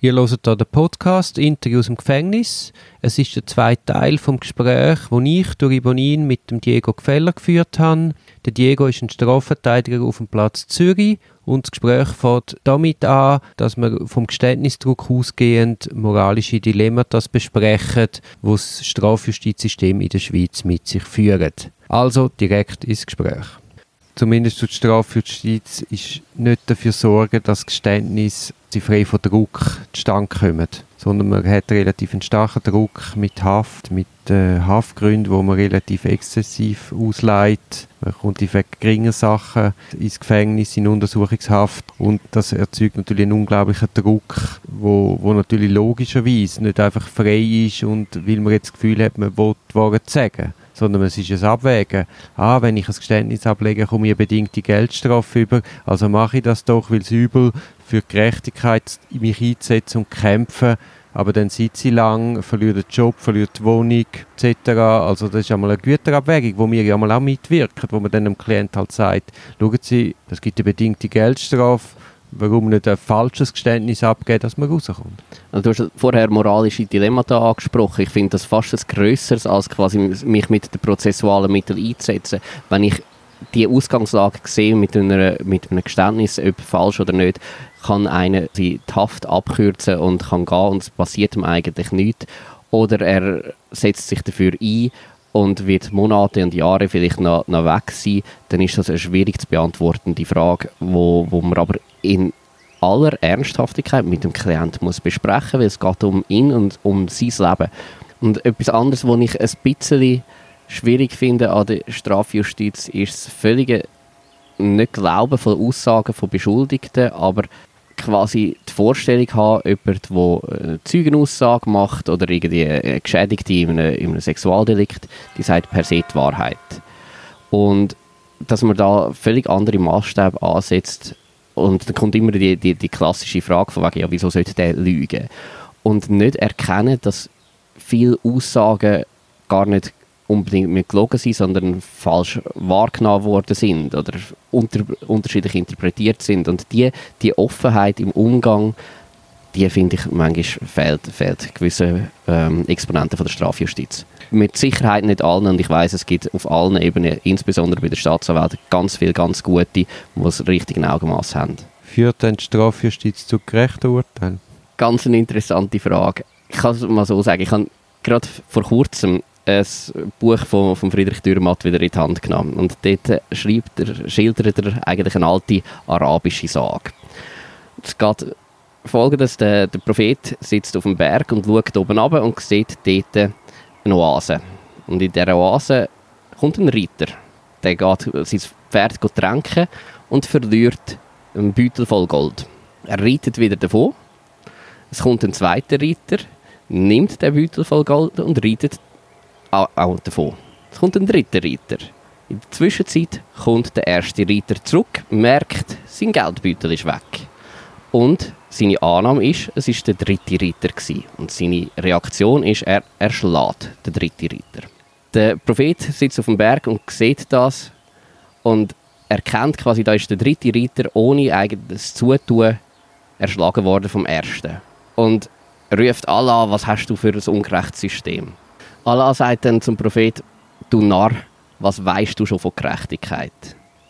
Ihr hört hier den Podcast Interview aus dem Gefängnis. Es ist der zweite Teil vom Gespräch, das ich durch Ibonin mit dem Diego Gefeller geführt habe. Der Diego ist ein Strafverteidiger auf dem Platz Zürich und das Gespräch fängt damit an, dass wir vom Geständnisdruck ausgehend moralische Dilemmata besprechen, die das Strafjustizsystem in der Schweiz mit sich führt. Also direkt ins Gespräch zumindest die Strafjustiz ist nicht dafür sorgen, dass Geständnisse frei von Druck zustande kommen, sondern man hat relativ einen starken Druck mit Haft, mit äh, Haftgründen, wo man relativ exzessiv ausleiht. Man kommt in geringen Sachen ins Gefängnis, in Untersuchungshaft. Und das erzeugt natürlich einen unglaublichen Druck, wo, wo natürlich logischerweise nicht einfach frei ist und weil man jetzt das Gefühl hat, man will die Wahrheit sagen sondern es ist ein Abwägen. Ah, wenn ich ein Geständnis ablege, komme ich eine bedingte Geldstrafe über, also mache ich das doch, weil es übel für Gerechtigkeit mich einzusetzen und kämpfen, aber dann sitze ich lang, verliere den Job, verliere die Wohnung etc. Also das ist einmal eine Güterabwägung, wo wir ja mal auch mitwirken, wo man dann dem Klient halt sagt, schauen Sie, es gibt eine bedingte Geldstrafe, warum nicht ein falsches Geständnis abgeben, dass man rauskommt. Also du hast vorher moralische Dilemmata angesprochen. Ich finde das fast ein grösseres, als quasi mich mit den prozessualen Mitteln einzusetzen. Wenn ich die Ausgangslage sehe mit, einer, mit einem Geständnis, ob falsch oder nicht, kann einer die Haft abkürzen und kann gehen und es passiert ihm eigentlich nichts. Oder er setzt sich dafür ein und wird Monate und Jahre vielleicht noch, noch weg sein, dann ist das eine schwierig zu beantwortende Frage, wo, wo man aber in aller Ernsthaftigkeit mit dem Klienten muss besprechen, weil es geht um ihn und um sein Leben. Und etwas anderes, was ich ein bisschen schwierig finde an der Strafjustiz, ist das völlige nicht Glauben von Aussagen von Beschuldigten, aber quasi die Vorstellung haben, jemand, der eine Zeugenaussage macht oder irgendwie eine Geschädigte in einem, in einem Sexualdelikt, die sagt per se die Wahrheit. Und dass man da völlig andere Maßstäbe ansetzt und dann kommt immer die, die, die klassische Frage von wegen, ja, wieso sollte der lügen? Und nicht erkennen, dass viele Aussagen gar nicht unbedingt mit gelogen sind, sondern falsch wahrgenommen worden sind oder unter, unterschiedlich interpretiert sind. Und die, die Offenheit im Umgang, die finde ich manchmal fehlt, fehlt gewisse ähm, Exponenten von der Strafjustiz. Mit Sicherheit nicht allen und ich weiß, es gibt auf allen Ebenen, insbesondere bei der Staatsanwältin, ganz viele ganz gute, die das richtige Augenmaß haben. Führt denn die Strafjustiz zu gerechten Urteilen? Ganz eine interessante Frage. Ich kann es mal so sagen, ich habe gerade vor kurzem ein Buch von, von Friedrich Dürrmatt wieder in die Hand genommen. Und dort schreibt er, schildert er eigentlich eine alte arabische Sage. Es geht folgendes, der, der Prophet sitzt auf dem Berg und schaut oben runter und sieht dort eine Oase. Und in dieser Oase kommt ein Reiter. Der geht sein Pferd tränken und verliert einen Beutel voll Gold. Er reitet wieder davon. Es kommt ein zweiter Reiter, nimmt den Beutel voll Gold und reitet auch davon. Es kommt ein dritter Reiter. In der Zwischenzeit kommt der erste Reiter zurück, merkt, sein Geldbeutel ist weg. Und seine Annahme ist, es ist der dritte Reiter gewesen. Und seine Reaktion ist, er erschlägt den dritten Reiter. Der Prophet sitzt auf dem Berg und sieht das und erkennt quasi, da ist der dritte Reiter ohne eigenes Zutun erschlagen worden vom ersten. Und ruft Allah, was hast du für ein ungerechtes System? Allah sagt dann zum Prophet, du Narr, was weißt du schon von Gerechtigkeit?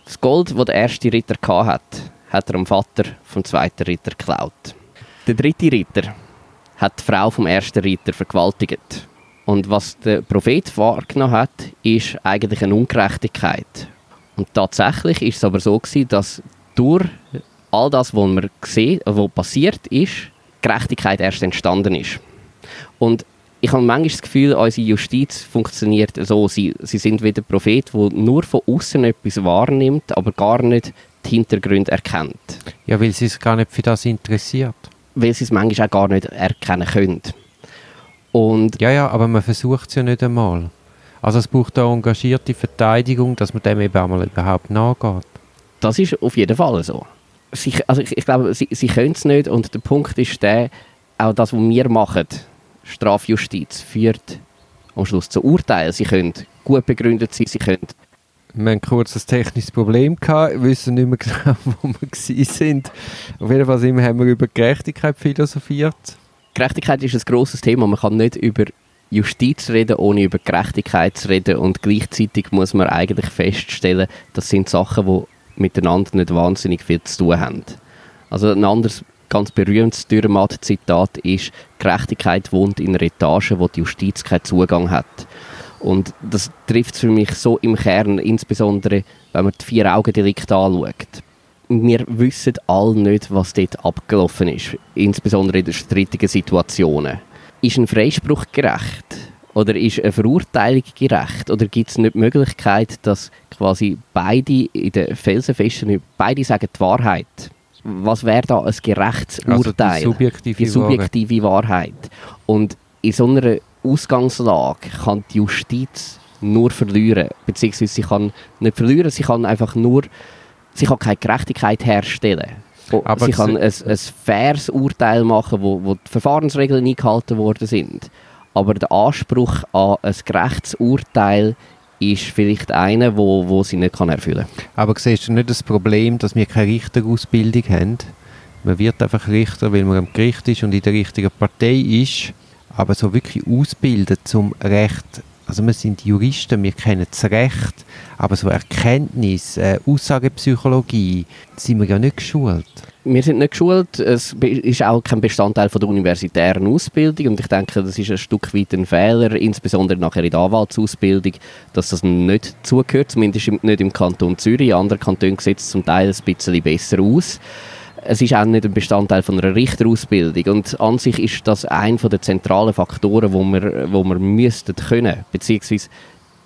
Das Gold, das der erste Ritter hatte, hat er dem Vater vom zweiten Ritter geklaut. Der dritte Ritter hat die Frau vom ersten Ritter vergewaltigt. Und was der Prophet wahrgenommen hat, ist eigentlich eine Ungerechtigkeit. Und tatsächlich ist es aber so gewesen, dass durch all das, was man gesehen, was passiert ist, Gerechtigkeit erst entstanden ist. Und ich habe manchmal das Gefühl, unsere Justiz funktioniert so. Sie, sie sind wie der Prophet, der nur von außen etwas wahrnimmt, aber gar nicht die Hintergründe erkennt. Ja, weil sie sich gar nicht für das interessiert. Weil sie es manchmal auch gar nicht erkennen können. Und ja, ja, aber man versucht es ja nicht einmal. Also es braucht eine engagierte Verteidigung, dass man dem eben einmal überhaupt nachgeht. Das ist auf jeden Fall so. Sie, also ich, ich glaube, sie, sie können es nicht und der Punkt ist der, auch das, was wir machen, Strafjustiz führt am Schluss zu Urteilen. Sie können gut begründet sein, sie können Wir hatten kurz ein technisches Problem, gehabt, wissen nicht mehr genau, wo wir sind. Auf jeden Fall haben wir über Gerechtigkeit philosophiert. Gerechtigkeit ist ein grosses Thema. Man kann nicht über Justiz reden, ohne über Gerechtigkeit zu reden. Und gleichzeitig muss man eigentlich feststellen, das sind Sachen, die miteinander nicht wahnsinnig viel zu tun haben. Also ein anderes ganz berühmtes Dürrematt-Zitat ist, Gerechtigkeit wohnt in einer Etage, wo die Justiz keinen Zugang hat. Und das trifft für mich so im Kern, insbesondere wenn man die Vier-Augen-Delikte anschaut. Wir wissen alle nicht, was dort abgelaufen ist, insbesondere in den strittigen Situationen. Ist ein Freispruch gerecht? Oder ist eine Verurteilung gerecht? Oder gibt es nicht die Möglichkeit, dass quasi beide in den Felsenfesten, beide sagen die Wahrheit? Was wäre da ein gerechtes Urteil? Also die subjektive, die subjektive Wahrheit. Und in so einer Ausgangslage kann die Justiz nur verlieren. Beziehungsweise sie kann nicht verlieren, sie kann einfach nur, sie kann keine Gerechtigkeit herstellen. Aber sie kann ein, ein faires Urteil machen, wo, wo die Verfahrensregeln eingehalten worden sind. Aber der Anspruch an ein gerechtes Urteil ist vielleicht einer, wo, wo sie nicht kann erfüllen kann. Aber siehst du nicht das Problem, dass wir keine Richterausbildung haben? Man wird einfach Richter, weil man am Gericht ist und in der richtigen Partei ist aber so wirklich ausbilden zum Recht, also wir sind Juristen, wir kennen das Recht, aber so Erkenntnis, äh, Aussagepsychologie, sind wir ja nicht geschult. Wir sind nicht geschult, es ist auch kein Bestandteil von der universitären Ausbildung und ich denke, das ist ein Stück weit ein Fehler, insbesondere nachher in der Anwaltsausbildung, dass das nicht zugehört, zumindest nicht im Kanton Zürich. Andere Kantone sehen es zum Teil ein bisschen besser aus es ist auch nicht ein Bestandteil von einer Richterausbildung und an sich ist das ein der zentralen Faktoren, wo wir, wo wir müssten können, beziehungsweise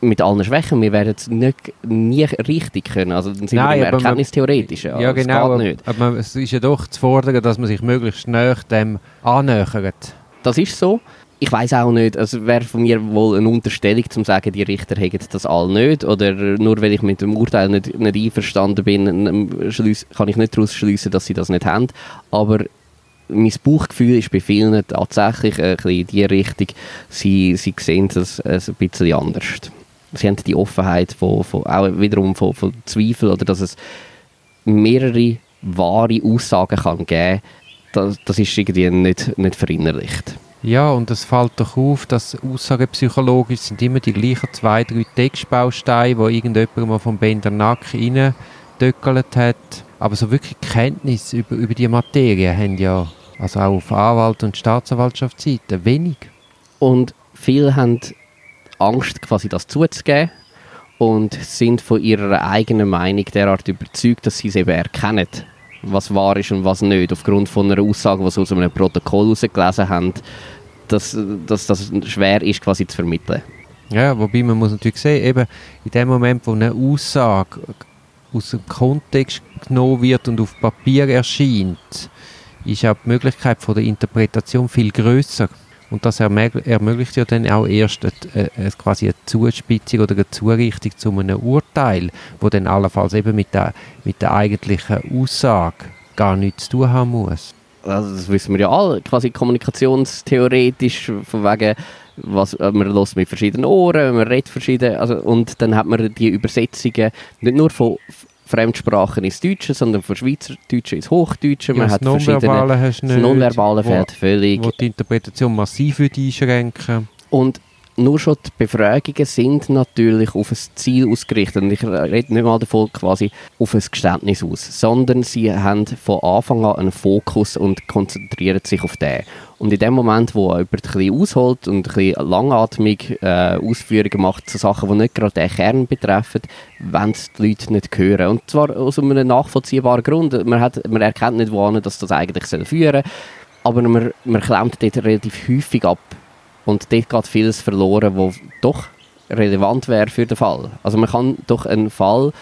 mit allen Schwächen, wir werden es nicht, nie richtig können. Also dann sind Nein, wir im Erkenntnistheoretischen. Ja, also genau. Aber, aber es ist ja doch zu fordern, dass man sich möglichst näher dem annähert. Das ist so ich weiß auch nicht, also wäre von mir wohl eine Unterstellung, zu sagen, die Richter hätten das all nicht, oder nur weil ich mit dem Urteil nicht, nicht einverstanden bin, kann ich nicht daraus schließen, dass sie das nicht haben, aber mein Bauchgefühl ist bei vielen tatsächlich ein bisschen in die Richtung, sie, sie sehen das ein bisschen anders. Sie haben die Offenheit von, von auch wiederum von, von Zweifel, oder dass es mehrere wahre Aussagen kann geben kann, das, das ist irgendwie nicht, nicht verinnerlicht. Ja, und es fällt doch auf, dass Aussagepsychologisch sind immer die gleichen zwei, drei Textbausteine, wo irgendjemand mal vom Bendernack reindöckelt hat. Aber so wirklich Kenntnis über, über die Materie haben ja, also auch auf Anwalt- und Staatsanwaltschaftsseite, wenig. Und viele haben Angst, quasi das zuzugeben und sind von ihrer eigenen Meinung derart überzeugt, dass sie es eben erkennen was wahr ist und was nicht, aufgrund von einer Aussage, die sie aus einem Protokoll herausgelesen haben, dass, dass das schwer ist, quasi zu vermitteln. Ja, wobei man muss natürlich sehen, eben in dem Moment, wo eine Aussage aus dem Kontext genommen wird und auf Papier erscheint, ist auch die Möglichkeit von der Interpretation viel größer. Und das ermöglicht ja dann auch erst eine, eine, quasi eine Zuspitzung oder eine Zurichtung zu einem Urteil, wo dann allenfalls eben mit der, mit der eigentlichen Aussage gar nichts zu tun haben muss. Also das wissen wir ja alle, quasi kommunikationstheoretisch, von wegen, was, man hört mit verschiedenen Ohren, man redet verschieden, also, und dann hat man die Übersetzungen nicht nur von Fremdsprachen ins Deutsche, sondern von Schweizerdeutschen ins Hochdeutsche. Man ja, hat verschiedene... Hast das Nonverbale fehlt völlig. Wo die Interpretation massiv einschränken Und nur schon die Befragungen sind natürlich auf ein Ziel ausgerichtet. Und ich rede nicht mal davon quasi auf ein Geständnis aus, sondern sie haben von Anfang an einen Fokus und konzentrieren sich auf den. Und in dem Moment, wo jemand ein bisschen ausholt und ein bisschen langatmig äh, Ausführungen macht zu Sachen, die nicht gerade den Kern betreffen, es die Leute nicht hören. Und zwar aus einem nachvollziehbaren Grund. Man, hat, man erkennt nicht, wohin das eigentlich führen soll. Aber man, man klemmt dort relativ häufig ab und dort geht vieles verloren, was doch relevant wäre für den Fall. Also man kann doch einen Fall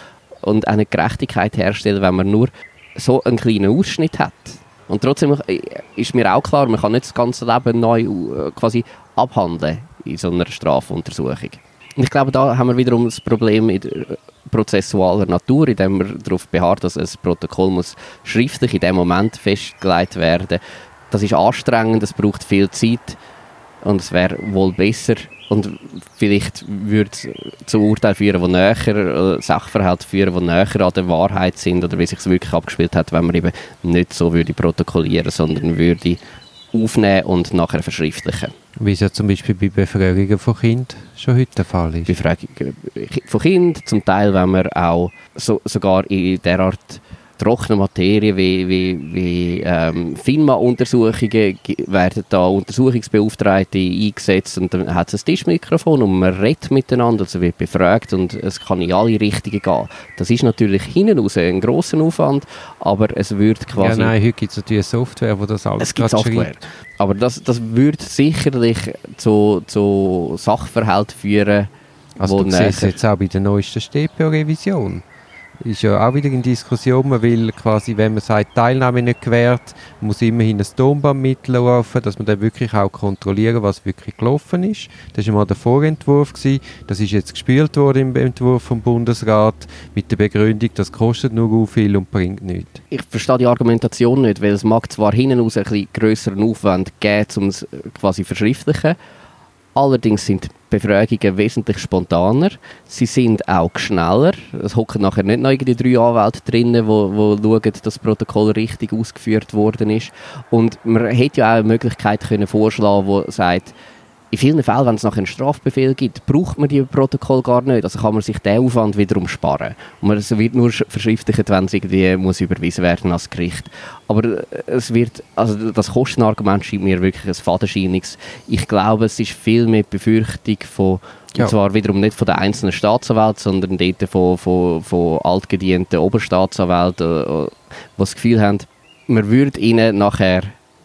und eine Gerechtigkeit herstellen, wenn man nur so einen kleinen Ausschnitt hat. Und trotzdem ist mir auch klar, man kann nicht das ganze Leben neu äh, quasi abhandeln in so einer Strafuntersuchung. Und ich glaube, da haben wir wiederum das Problem in der prozessualer Natur, indem man darauf beharrt, dass ein Protokoll muss schriftlich in dem Moment festgelegt werden. Das ist anstrengend, es braucht viel Zeit und es wäre wohl besser, und vielleicht würde es zu Urteilen führen, die näher, äh, Sachverhalte führen, die näher an der Wahrheit sind oder wie sich es wirklich abgespielt hat, wenn man eben nicht so würde protokollieren, sondern würde aufnehmen und nachher verschriftlichen. Wie es ja zum Beispiel bei Befragungen von Kindern schon heute der Fall ist. Befragungen von Kindern, zum Teil, wenn man auch so, sogar in der Art trockene Materie wie, wie, wie ähm, FINMA-Untersuchungen werden da Untersuchungsbeauftragte eingesetzt und dann hat es ein Tischmikrofon und man redet miteinander, also wird befragt und es kann in alle Richtungen gehen. Das ist natürlich hinten raus ein grosser Aufwand, aber es wird quasi... Ja, nein, heute gibt es natürlich Software, wo das alles es gibt Software. Schreibt. Aber das, das würde sicherlich zu, zu Sachverhalten führen, also du siehst jetzt auch bei der neuesten StPO-Revision ist ja auch wieder in Diskussion. Man will quasi, wenn man sagt, Teilnahme nicht gewährt, muss immerhin ein Tonband mitlaufen, dass man dann wirklich auch kontrollieren, was wirklich gelaufen ist. Das war mal der Vorentwurf. Gewesen. Das ist jetzt gespielt worden im Entwurf vom Bundesrat mit der Begründung, das kostet nur viel und bringt nichts. Ich verstehe die Argumentation nicht, weil es mag zwar hinten raus ein bisschen grösseren Aufwand geben, um es quasi verschriftlichen, Allerdings sind Befragungen wesentlich spontaner. Sie sind auch schneller. Es hocken nachher nicht noch die drei Anwälte drinnen, wo, wo schauen, dass das Protokoll richtig ausgeführt worden ist. Und man hätte ja auch eine Möglichkeit können vorschlagen, wo sagt, in vielen Fällen, wenn es nachher einen Strafbefehl gibt, braucht man die Protokoll gar nicht. Also kann man sich den Aufwand wiederum sparen. Und man, es wird nur verschriftlicht, wenn es irgendwie muss überwiesen werden als Gericht. Aber äh, es wird, also das Kostenargument scheint mir wirklich ein fadenscheiniges. Ich glaube, es ist viel mehr Befürchtung von ja. Und zwar wiederum nicht von den einzelnen Staatsanwälten, sondern dort von, von, von altgedienten Oberstaatsanwälten, äh, die das Gefühl haben, man würde ihnen nachher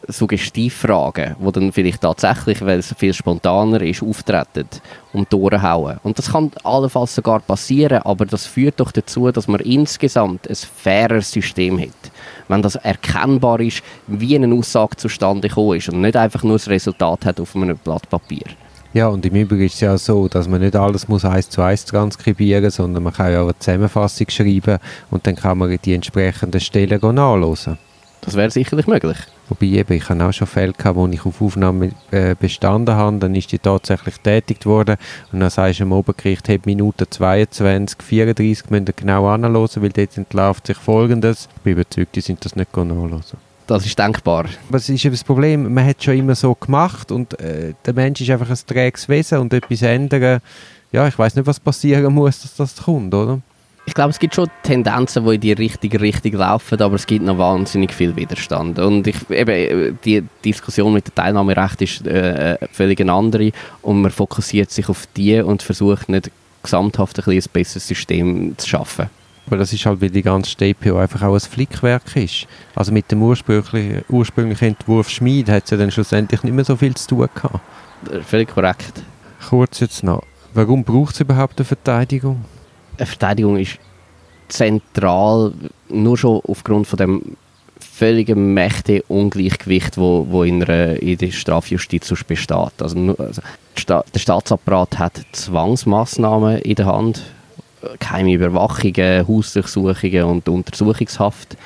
Suggestivfragen, die dann vielleicht tatsächlich, weil es viel spontaner ist, auftreten und durchhauen. Und das kann allenfalls sogar passieren, aber das führt doch dazu, dass man insgesamt ein faireres System hat. Wenn das erkennbar ist, wie eine Aussage zustande gekommen ist und nicht einfach nur das Resultat hat auf einem Blatt Papier. Ja, und im Übrigen ist es ja so, dass man nicht alles muss eins zu eins transkribieren muss, sondern man kann ja auch eine Zusammenfassung schreiben und dann kann man die entsprechenden Stellen nachlesen. Das wäre sicherlich möglich. Wobei eben, ich habe auch schon Fälle gehabt, wo ich auf Aufnahme äh, bestanden habe, dann ist die tatsächlich tätigt worden und dann sagst du dem Obergericht, hey, Minute 22, 34 müssen genau anhören, weil dort entlarvt sich Folgendes. Ich bin überzeugt, die sind das nicht nachhören. Das ist denkbar. Was ist eben das Problem? Man hat es schon immer so gemacht und äh, der Mensch ist einfach ein träges Wesen und etwas ändern, ja, ich weiß nicht, was passieren muss, dass das kommt, oder? Ich glaube, es gibt schon Tendenzen, die in die richtige Richtung laufen, aber es gibt noch wahnsinnig viel Widerstand. Und ich, eben, die Diskussion mit dem Teilnahmerecht ist äh, völlig eine andere und man fokussiert sich auf die und versucht nicht gesamthaft ein, ein besseres System zu schaffen. Aber das ist halt, weil die ganze StPO einfach auch ein Flickwerk ist. Also mit dem ursprünglichen, ursprünglichen Entwurf Schmied hat es ja dann schlussendlich nicht mehr so viel zu tun gehabt. Völlig korrekt. Kurz jetzt noch. Warum braucht es überhaupt eine Verteidigung? Eine Verteidigung ist zentral, nur schon aufgrund von dem völligen mächtigen Ungleichgewicht, wo, wo in, einer, in der Strafjustiz besteht. Also, also der Staatsapparat hat Zwangsmaßnahmen in der Hand, geheime Überwachungen, Hausdurchsuchungen und Untersuchungshaft.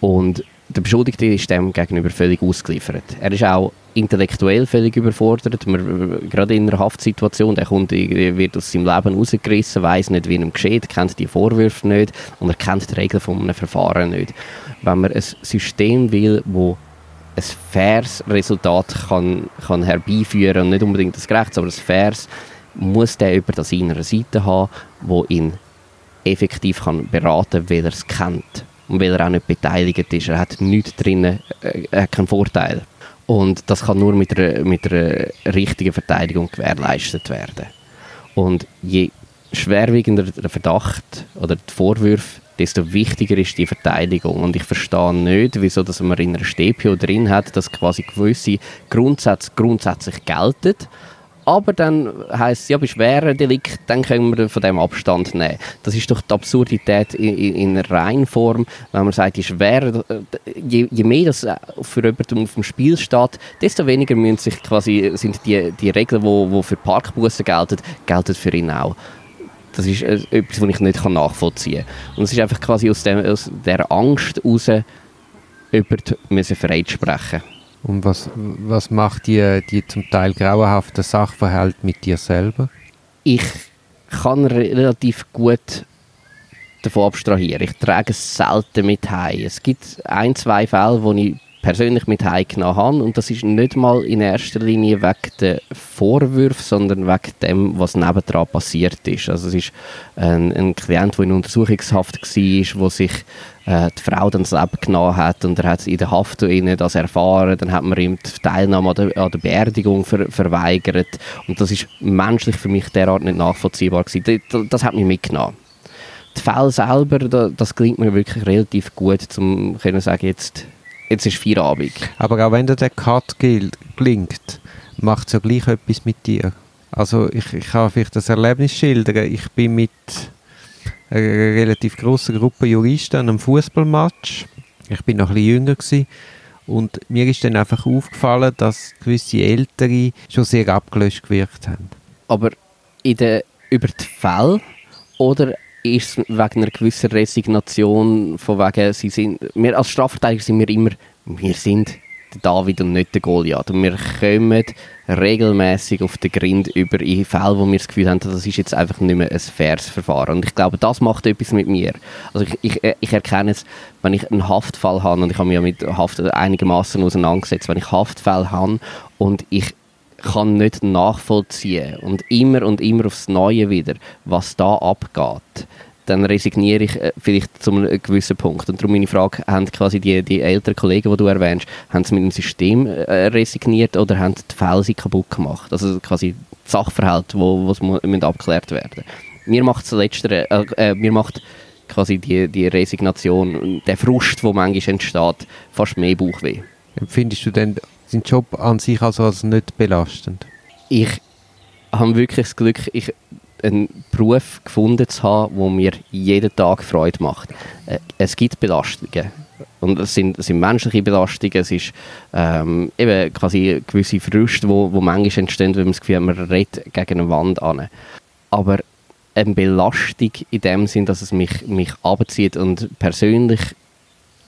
Und der Beschuldigte ist dem gegenüber völlig ausgeliefert. Er ist auch intellektuell völlig überfordert. Man, gerade in einer Haftsituation, der kommt, wird aus seinem Leben rausgerissen, weiß nicht, wie ihm geschieht, kennt die Vorwürfe nicht und er kennt die Regeln von einem Verfahren nicht. Wenn man ein System will, wo ein faires Resultat kann, kann herbeiführen und nicht unbedingt das gerechtes, aber ein faires, muss der über das seiner Seite haben, wo ihn effektiv kann beraten kann, weil er es kennt und weil er auch nicht beteiligt ist. Er hat nichts drin, äh, er hat keinen Vorteil. Und das kann nur mit einer, mit einer richtigen Verteidigung gewährleistet werden. Und je schwerwiegender der Verdacht oder die Vorwürfe, desto wichtiger ist die Verteidigung. Und ich verstehe nicht, wieso dass man in einer StPO drin hat, dass quasi gewisse Grundsätze grundsätzlich gelten, aber dann heisst es, ja, bei schweren Delikten, dann können wir von dem Abstand nehmen. Das ist doch die Absurdität in, in, in Reinform, wenn man sagt, die schweren, je, je mehr das für jemanden auf dem Spiel steht, desto weniger müssen sich quasi, sind die, die Regeln, die wo, wo für Parkbussen gelten, gelten für ihn auch. Das ist äh, etwas, was ich nicht nachvollziehen kann. Und es ist einfach quasi aus, dem, aus dieser Angst heraus, über die Freiheit sprechen Und was, was macht die, die zum Teil grauenhafte Sachverhalt mit dir selber? Ich kann relativ gut davon abstrahieren. Ich trage es selten mit heim. Es gibt ein, zwei Fälle, wo ich persönlich mit heimgenommen habe. Und das ist nicht mal in erster Linie wegen der Vorwürfe, sondern wegen dem, was nebendran passiert ist. Also es ist ein, ein Klient, der in Untersuchungshaft war, wo sich äh, die Frau dann das Leben genommen hat und er hat in der Haft das erfahren. Dann hat man ihm die Teilnahme an der, an der Beerdigung ver, verweigert. Und das ist menschlich für mich derart nicht nachvollziehbar gewesen. Das, das hat mich mitgenommen die Fälle selber, das klingt mir wirklich relativ gut, um zu sagen, jetzt jetzt ist Feierabend. Aber auch wenn dir der Cut klingt, macht es ja gleich etwas mit dir. Also ich, ich kann vielleicht das Erlebnis schildern. Ich bin mit einer relativ grossen Gruppe Juristen an einem Fußballmatch. Ich bin noch ein bisschen jünger gewesen. Und mir ist dann einfach aufgefallen, dass gewisse Ältere schon sehr abgelöscht gewirkt haben. Aber in der, über die Fälle oder ist es wegen einer gewissen Resignation, von wegen, sie sind, wir als Strafverteidiger sind wir immer, wir sind der David und nicht der Goliath. Und wir kommen regelmäßig auf den Grind über in Fälle, wo wir das Gefühl haben, das ist jetzt einfach nicht mehr ein faires Verfahren. Und ich glaube, das macht etwas mit mir. Also ich, ich, ich erkenne es, wenn ich einen Haftfall habe, und ich habe mich ja mit Haft einigermaßen auseinandergesetzt, wenn ich Haftfälle habe und ich kann nicht nachvollziehen und immer und immer aufs Neue wieder, was da abgeht, dann resigniere ich äh, vielleicht zu einem gewissen Punkt. Und darum meine Frage, haben quasi die, die älteren Kollegen, die du erwähnst, haben sie mit dem System äh, resigniert oder haben die sie kaputt gemacht? Also quasi das Sachverhalt, wo, müssen abgeklärt werden. Mir macht das Letztere, äh, äh, mir macht quasi die, die Resignation, der Frust, der manchmal entsteht, fast mehr Bauchweh. Empfindest du denn seinen Job an sich also als nicht belastend? Ich habe wirklich das Glück, ich einen Beruf gefunden zu haben, der mir jeden Tag Freude macht. Äh, es gibt Belastungen. Und es sind, es sind menschliche Belastungen, es ist ähm, eben quasi gewisse Früchte, die wo, wo manchmal entstehen, wenn man das Gefühl hat, man redet gegen eine Wand an. Aber eine Belastung in dem Sinn, dass es mich, mich abzieht und persönlich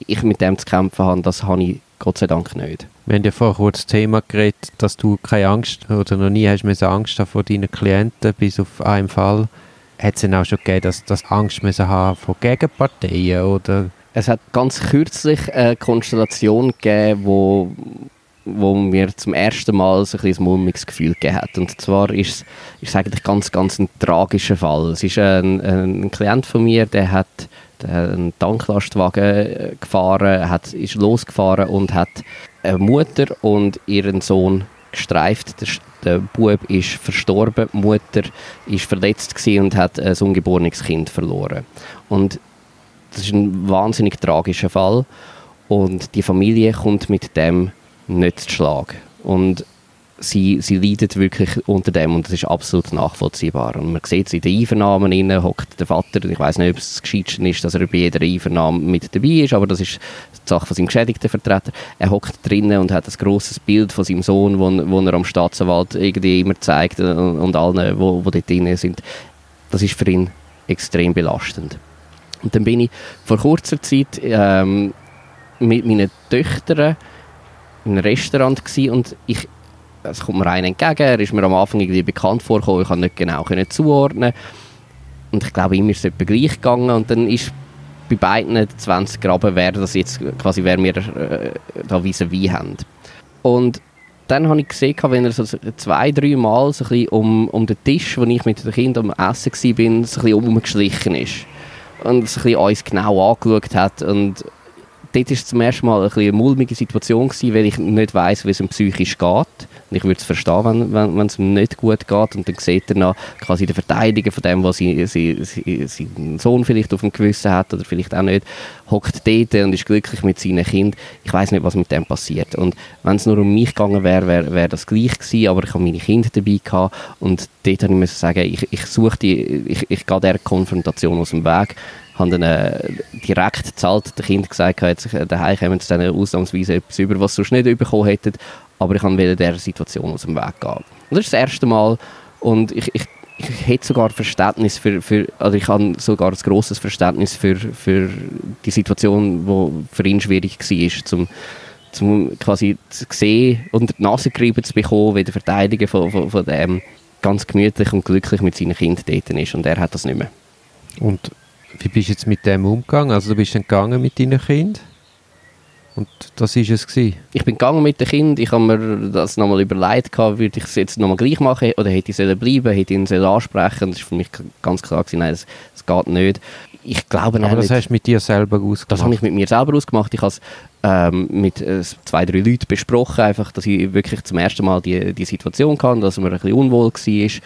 ich mit dem zu kämpfen habe, das habe ich Gott sei Dank nicht. Wir haben ja vorher kurz das Thema geredet, dass du keine Angst oder noch nie hast müssen Angst haben vor deinen Klienten, bis auf einen Fall. Hat es denn auch schon gegeben, dass du Angst müssen haben vor Gegenparteien oder? Es hat ganz kürzlich eine Konstellation gegeben, wo wo mir zum ersten Mal so ein, ein mulmiges Gefühl gegeben hat. Und zwar ist es ist eigentlich ganz, ganz ein tragischer Fall. Es ist ein, ein Klient von mir, der hat einen Tanklastwagen äh, gefahren, hat, ist losgefahren und hat eine Mutter und ihren Sohn gestreift. Der, der Bub ist verstorben, die Mutter ist verletzt und hat ein ungeborenes Kind verloren. Und das ist ein wahnsinnig tragischer Fall und die Familie kommt mit dem nicht zu Schlag. Und sie, sie leidet wirklich unter dem und das ist absolut nachvollziehbar. Und man sieht es in den Einvernahmen, innen hockt der Vater, ich weiß nicht, ob es das Gescheitste ist, dass er bei jeder Einvernahme mit dabei ist, aber das ist die Sache von seinem geschädigten Vertreter. Er hockt drinnen und hat ein grosses Bild von seinem Sohn, wo, wo er am Staatsanwalt irgendwie immer zeigt und, und allen, wo, wo dort drin sind. Das ist für ihn extrem belastend. Und dann bin ich vor kurzer Zeit ähm, mit meinen Töchtern in einem Restaurant und ich es kommt mir einer entgegen, er ist mir am Anfang irgendwie bekannt vorgekommen, ich konnte nicht genau können zuordnen und ich glaube, ihm ist es gleich gegangen und dann ist bei beiden 20 Graben, wer das jetzt quasi, wer wir äh, da vis-à-vis haben. Und dann habe ich gesehen, wenn er so zwei, drei Mal so ein bisschen um, um den Tisch, wo ich mit den Kindern am Essen war, so ein bisschen umgeschlichen ist. Und so uns genau angeschaut hat und dort war es zum ersten Mal ein eine mulmige Situation, gewesen, weil ich nicht weiss, wie es ihm psychisch geht. Ich würde es verstehen, wenn, wenn, wenn es ihm nicht gut geht. Und dann sieht er noch quasi die Verteidigung von dem, was sie, sie, sie, sein Sohn vielleicht auf dem Gewissen hat oder vielleicht auch nicht, hockt dort und ist glücklich mit seinem Kind. Ich weiß nicht, was mit dem passiert. Und wenn es nur um mich gegangen wäre, wäre wär das gleich gewesen, aber ich habe meine Kinder dabei gehabt und dort habe ich müssen sagen, ich, ich suche die, ich, ich gehe dieser Konfrontation aus dem Weg habe dann äh, direkt zahlt der Kind gesagt, jetzt äh, daheim kommen sie ausnahmsweise etwas über, was sie sonst nicht bekommen hätten, aber ich wollte dieser Situation aus dem Weg gehen. Und das ist das erste Mal und ich, ich, ich hätte sogar Verständnis für, für also ich habe sogar ein grosses Verständnis für, für die Situation, die für ihn schwierig war, zum zum quasi zu sehen und die Nase gerieben zu bekommen, wie der Verteidiger von, von, von dem ganz gemütlich und glücklich mit seinen Kindern dort ist und er hat das nicht mehr. Und wie bist du jetzt mit dem umgegangen? Also du bist dann gegangen mit deinen Kindern? Und das war es gewesen. Ich bin gegangen mit den Kindern, ich habe mir das nochmal überlegt, würde ich es jetzt nochmal gleich machen oder hätte ich sollen bleiben, hätte ich ihn sollen ansprechen Das war für mich ganz klar, gewesen, nein, das, das geht nicht. Ich glaube Aber das nicht, hast du mit dir selber ausgemacht? Das habe ich mit mir selber ausgemacht. Ich habe es ähm, mit äh, zwei, drei Leuten besprochen, einfach, dass ich wirklich zum ersten Mal die, die Situation kann, dass man ein bisschen unwohl war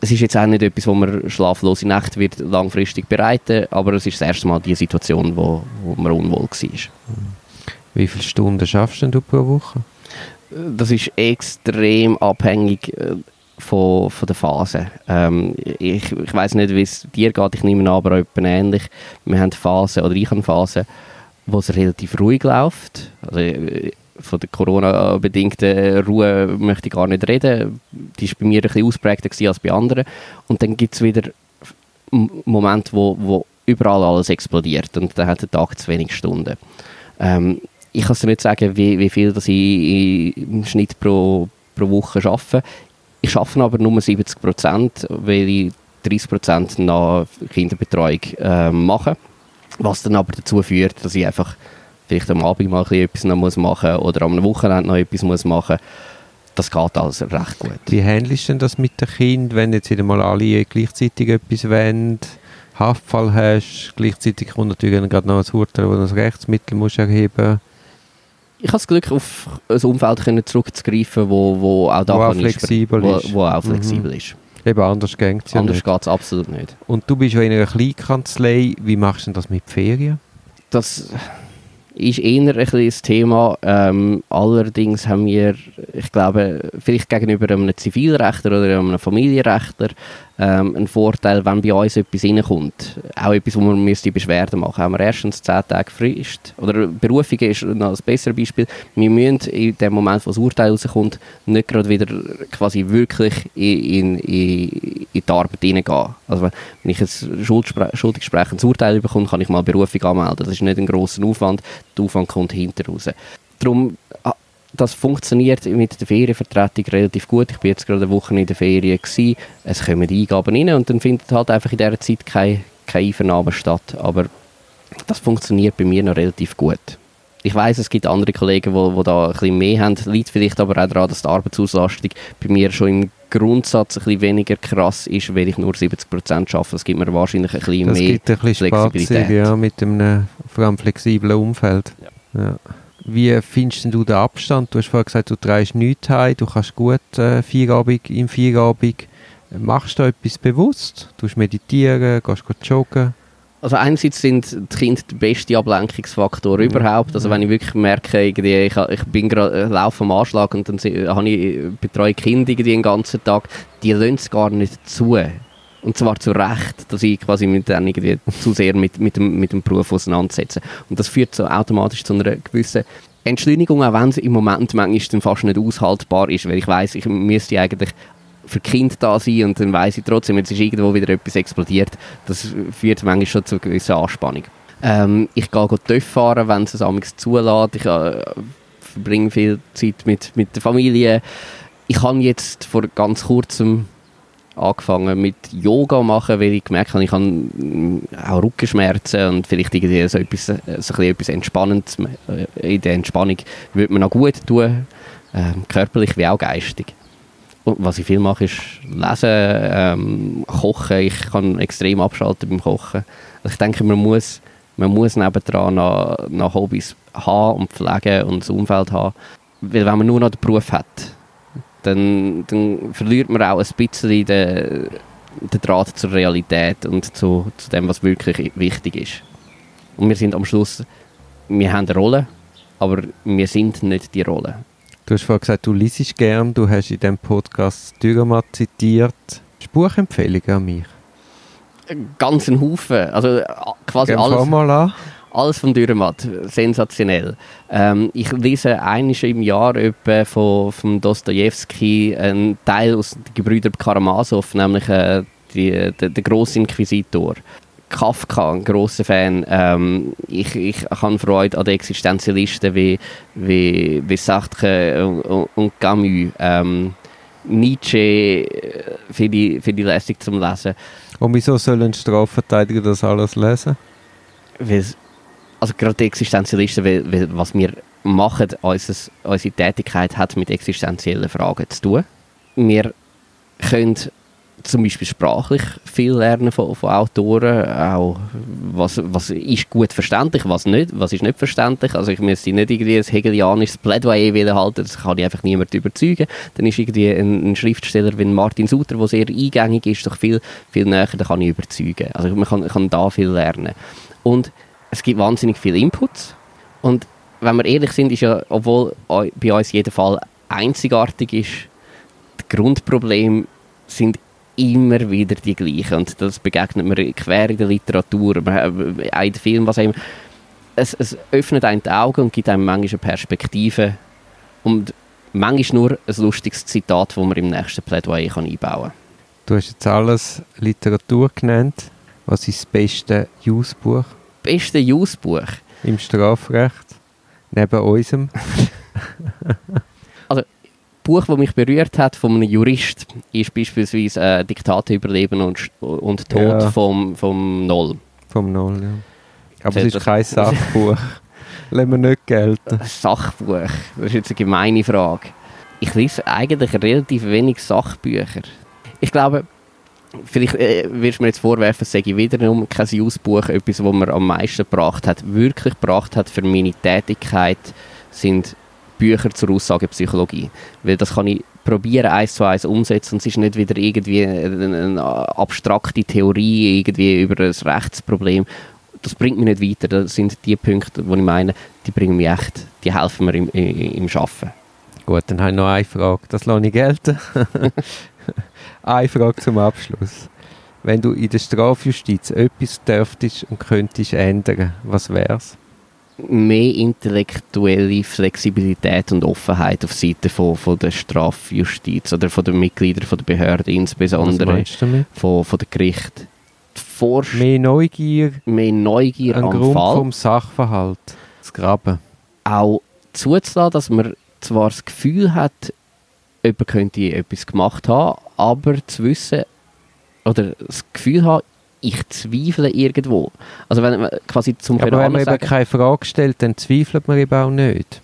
es ist jetzt auch nicht etwas, wo man schlaflose Nächte wird langfristig bereiten, aber es ist das erste Mal die Situation, wo, wo man unwohl war. Wie viele Stunden schaffst du pro Woche? Das ist extrem abhängig äh, von, von der Phase. Ähm, ich ich weiß nicht, wie es dir geht, ich nehme an, aber etwa ähnlich. Wir haben Phasen, oder ich habe Phasen, wo es relativ ruhig läuft. Also, äh, von der Corona-bedingten Ruhe möchte ich gar nicht reden. Die war bei mir ein bisschen ausprägter als bei anderen. Und dann gibt es wieder Momente, wo, wo überall alles explodiert und dann hat der Tag zu wenig Stunden. Ähm, ich kann dir nicht sagen, wie, wie viel das ich im Schnitt pro, pro Woche arbeite. Ich arbeite aber nur 70 Prozent, weil ich 30 Prozent nach Kinderbetreuung äh, mache. Was dann aber dazu führt, dass ich einfach vielleicht am Abend mal etwas noch muss machen oder am Wochenende noch etwas muss machen das geht alles recht gut. Wie handelst du denn das mit den Kindern, wenn jetzt wieder mal alle gleichzeitig etwas wollen, Haftfall hast, gleichzeitig kommt natürlich gerade noch ein Urteil, wo du das Rechtsmittel musst erheben ich habe das Glück, auf ein Umfeld können zurückzugreifen, wo, wo auch da wo auch flexibel wo, ist. Wo auch flexibel mhm. ist. Eben, anders geht es ja Anders geht es absolut nicht. Und du bist ja in einer Kleinkanzlei, wie machst du denn das mit Ferien? Das ist eher ein das Thema. Ähm, allerdings haben wir, ich glaube, vielleicht gegenüber einem Zivilrechtler oder einem Familienrechtler ähm, ein Vorteil, wenn bei uns etwas reinkommt. Auch etwas, wo man müsste Beschwerden machen Haben wir erstens 10 Tage Frist. Oder Berufung ist noch ein besseres Beispiel. Wir müssen in dem Moment, wo das Urteil rauskommt, nicht gerade wieder quasi wirklich in, in, in die Arbeit hineingehen. Also wenn ich ein schuldigsprechendes Urteil bekomme, kann ich mal Berufung anmelden. Das ist nicht ein grosser Aufwand. Der Aufwand kommt hinter raus. Darum das funktioniert mit der Ferienvertretung relativ gut. Ich bin jetzt gerade eine Woche in der Ferien gewesen. Es kommen Eingaben rein und dann findet halt einfach in dieser Zeit keine, keine Einvernahme statt. Aber das funktioniert bei mir noch relativ gut. Ich weiß, es gibt andere Kollegen, die, die da ein bisschen mehr haben. Liegt vielleicht aber auch daran, dass die Arbeitsauslastung bei mir schon im Grundsatz ein bisschen weniger krass ist, weil ich nur 70% arbeite. Das gibt mir wahrscheinlich ein bisschen das mehr gibt ein bisschen Flexibilität. Spazier, ja, mit einem vor allem flexiblen Umfeld. Ja. ja. Wie findest du den Abstand? Du hast vorhin gesagt, du trägst nichts heim, du kannst gut äh, Feierabend, im Feierabend. Machst du etwas bewusst? Du meditieren, gehst joggen? Also einerseits sind die Kinder der beste Ablenkungsfaktor mhm. überhaupt. Also wenn ich wirklich merke, irgendwie, ich, ich bin gerade äh, laufe am Anschlag und dann habe ich betreue Kinder irgendwie den ganzen Tag, die lassen es gar nicht zu. Und zwar zu Recht, dass ich quasi mit denen irgendwie zu sehr mit, mit, dem, mit dem Beruf auseinandersetze. Und das führt so automatisch zu einer gewissen Entschleunigung, auch wenn es im Moment manchmal dann fast nicht aushaltbar ist, weil ich weiß, ich müsste eigentlich für Kind da sein und dann weiß ich trotzdem, jetzt ist irgendwo wieder etwas explodiert. Das führt manchmal schon zu einer gewissen Anspannung. Ähm, ich gehe TÜV fahren, wenn es es zulässt. Ich äh, verbringe viel Zeit mit, mit der Familie. Ich habe jetzt vor ganz kurzem angefangen mit Yoga machen, weil ich gemerkt habe, ich habe mm, auch Rückenschmerzen und vielleicht irgendwie so etwas, so etwas Entspannendes äh, in der Entspannung würde mir noch gut tun, äh, körperlich wie auch geistig. Und was ich viel mache, ist lesen, ähm, kochen. Ich kann extrem abschalten beim Kochen. Also ich denke, man muss, man muss nebendran noch, noch Hobbys haben und pflegen und das Umfeld haben. Weil wenn man nur noch den Beruf hat, dann, dann verliert man auch ein bisschen den, den Draht zur Realität und zu, zu dem, was wirklich wichtig ist. Und wir sind am Schluss, wir haben eine Rolle, aber wir sind nicht die Rolle. Du hast vorhin gesagt, du liest gern, du hast in diesem Podcast Dürermatt zitiert. Buchempfehlungen an mich? Ganz ein Haufen. Also quasi Gern alles. mal an. Alles von Dürrematt, sensationell. Ähm, ich lese einiges im Jahr etwa von, von Dostoevsky einen Teil aus den Gebrüder Karamasow, nämlich äh, die, der, der Inquisitor. Kafka, ein grosser Fan. Ähm, ich, ich habe Freude an den Existenzialisten wie, wie, wie Sartre und, und Camus. Ähm, Nietzsche finde ich, find ich lässig zum Lesen. Und wieso soll ein Strafverteidiger das alles lesen? Weil, also gerade die Existenzialisten, weil, weil was wir machen, unseres, unsere Tätigkeit hat mit existenziellen Fragen zu tun. Wir können zum Beispiel sprachlich viel lernen von, von Autoren, auch was, was ist gut verständlich, was nicht, was ist nicht verständlich. Also ich müsste nicht irgendwie ein hegelianisches Plädoyer halten, das kann ich einfach niemand überzeugen. Dann ist irgendwie ein, ein Schriftsteller wie Martin Suter, der sehr eingängig ist, doch viel, viel näher, da kann ich überzeugen. Also man kann, kann da viel lernen. Und es gibt wahnsinnig viele Inputs und wenn wir ehrlich sind, ist ja, obwohl bei uns jeder Fall einzigartig ist, die Grundprobleme sind immer wieder die gleichen. Und das begegnet mir quer in der Literatur, auch in den Filmen, was immer. Es, es öffnet einem die Augen und gibt einem manchmal eine Perspektive. Und manchmal nur ein lustiges Zitat, das man im nächsten Plädoyer einbauen kann. Du hast jetzt alles Literatur genannt. Was ist das beste Jus-Buch? Beste Jus-Buch? Im Strafrecht? Neben unserem? also, Buch, das mich berührt hat von einem Jurist, ist beispielsweise äh, Diktate überleben und, und Tod ja. vom, vom Noll. Vom Noll, ja. Aber es ist kein Sachbuch. Lassen wir nicht gelten. Ein Sachbuch? Das ist jetzt eine gemeine Frage. Ich lese eigentlich relativ wenig Sachbücher. Ich glaube, vielleicht äh, wirst du mir jetzt vorwerfen, sage ich wiederum kein Newsbuch, etwas, was mir am meisten gebracht hat, wirklich gebracht hat für meine Tätigkeit, sind Bücher zur Aussagepsychologie. Weil das kann ich probieren, eins zu eins umsetzen und es ist nicht wieder irgendwie eine, abstrakte Theorie irgendwie über ein Rechtsproblem. Das bringt mich nicht weiter. Das sind die Punkte, die ich meine, die bringen mich echt, die helfen mir im, im, im Arbeiten. Gut, dann habe ich noch eine Frage. Das lasse ich gelten. eine Frage zum Abschluss. Wenn du in der Strafjustiz etwas dürftest und könntest ändern, was wäre es? mehr intellektuelle Flexibilität und Offenheit auf Seite von, von der Strafjustiz oder von den Mitgliedern von der Behörde, insbesondere von, von der Gericht. Mehr Neugier, mehr Neugier am Grund Fall. vom Sachverhalt, das Graben. Auch zuzulassen, dass man zwar das Gefühl hat, jemand könnte etwas gemacht haben, aber zu wissen oder das Gefühl haben, ich zweifle irgendwo. Also wenn man quasi zum ja, Aber wenn man sagen, eben keine Frage stellt, dann zweifelt man eben auch nicht.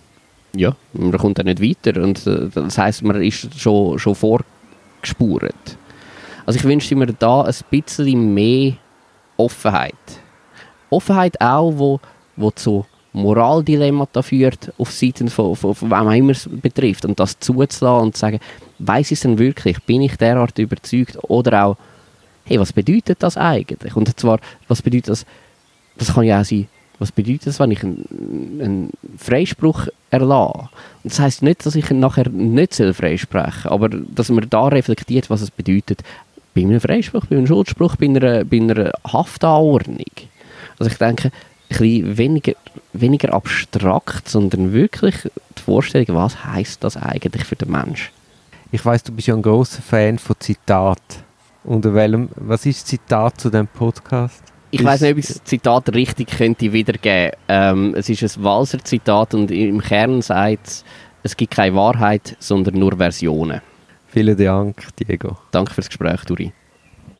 Ja, man kommt dann nicht weiter und äh, das heißt, man ist schon, schon vorgespurt. Also ich wünschte mir da ein bisschen mehr Offenheit. Offenheit auch, wo, wo zu Moraldilemmata führt, auf Seiten von, von, von wem immer es betrifft. Und das zuzulassen und zu sagen, weiß ich es denn wirklich? Bin ich derart überzeugt? Oder auch, hey, was bedeutet das eigentlich? Und zwar, was bedeutet das, das kann ja auch sein, was bedeutet das, wenn ich einen, einen Freispruch erlasse? Und das heisst nicht, dass ich nachher nicht freisprechen soll, aber dass man da reflektiert, was es bedeutet, bei einem Freispruch, bei einem Schuldspruch, bei einer, bei einer Haftanordnung. Also ich denke, bisschen weniger, weniger abstrakt, sondern wirklich die Vorstellung, was heißt das eigentlich für den Mensch? Ich weiß, du bist ja ein großer Fan von Zitaten. Unter welchem, was ist das Zitat zu diesem Podcast? Ich weiß nicht, ob ich das Zitat richtig könnte wiedergeben. Ähm, es ist ein Walser Zitat und im Kern sagt es, es gibt keine Wahrheit, sondern nur Versionen. Vielen Dank, Diego. Danke fürs Gespräch, Duri.